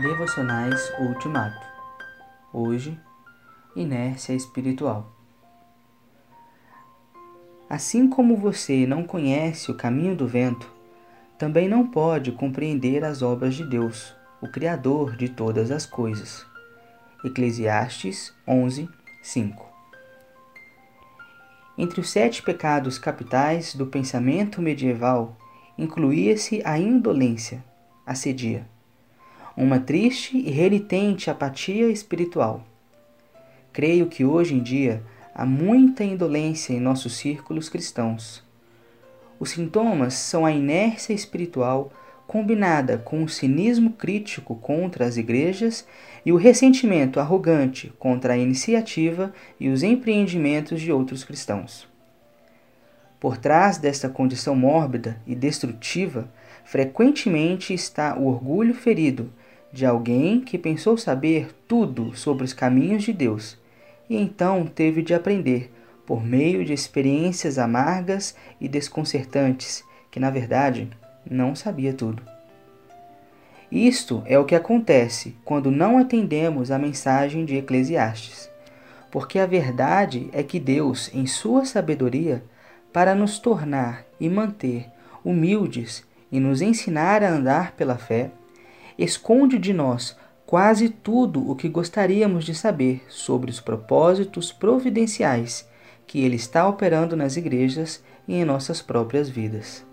Devocionais Ultimato. Hoje, inércia espiritual. Assim como você não conhece o caminho do vento, também não pode compreender as obras de Deus, o Criador de todas as coisas. Eclesiastes 11, 5 Entre os sete pecados capitais do pensamento medieval, incluía-se a indolência, a sedia uma triste e renitente apatia espiritual. Creio que hoje em dia há muita indolência em nossos círculos cristãos. Os sintomas são a inércia espiritual combinada com o cinismo crítico contra as igrejas e o ressentimento arrogante contra a iniciativa e os empreendimentos de outros cristãos. Por trás desta condição mórbida e destrutiva, frequentemente está o orgulho ferido de alguém que pensou saber tudo sobre os caminhos de Deus e então teve de aprender por meio de experiências amargas e desconcertantes que, na verdade, não sabia tudo. Isto é o que acontece quando não atendemos à mensagem de Eclesiastes, porque a verdade é que Deus, em sua sabedoria, para nos tornar e manter humildes e nos ensinar a andar pela fé, esconde de nós quase tudo o que gostaríamos de saber sobre os propósitos providenciais que Ele está operando nas igrejas e em nossas próprias vidas.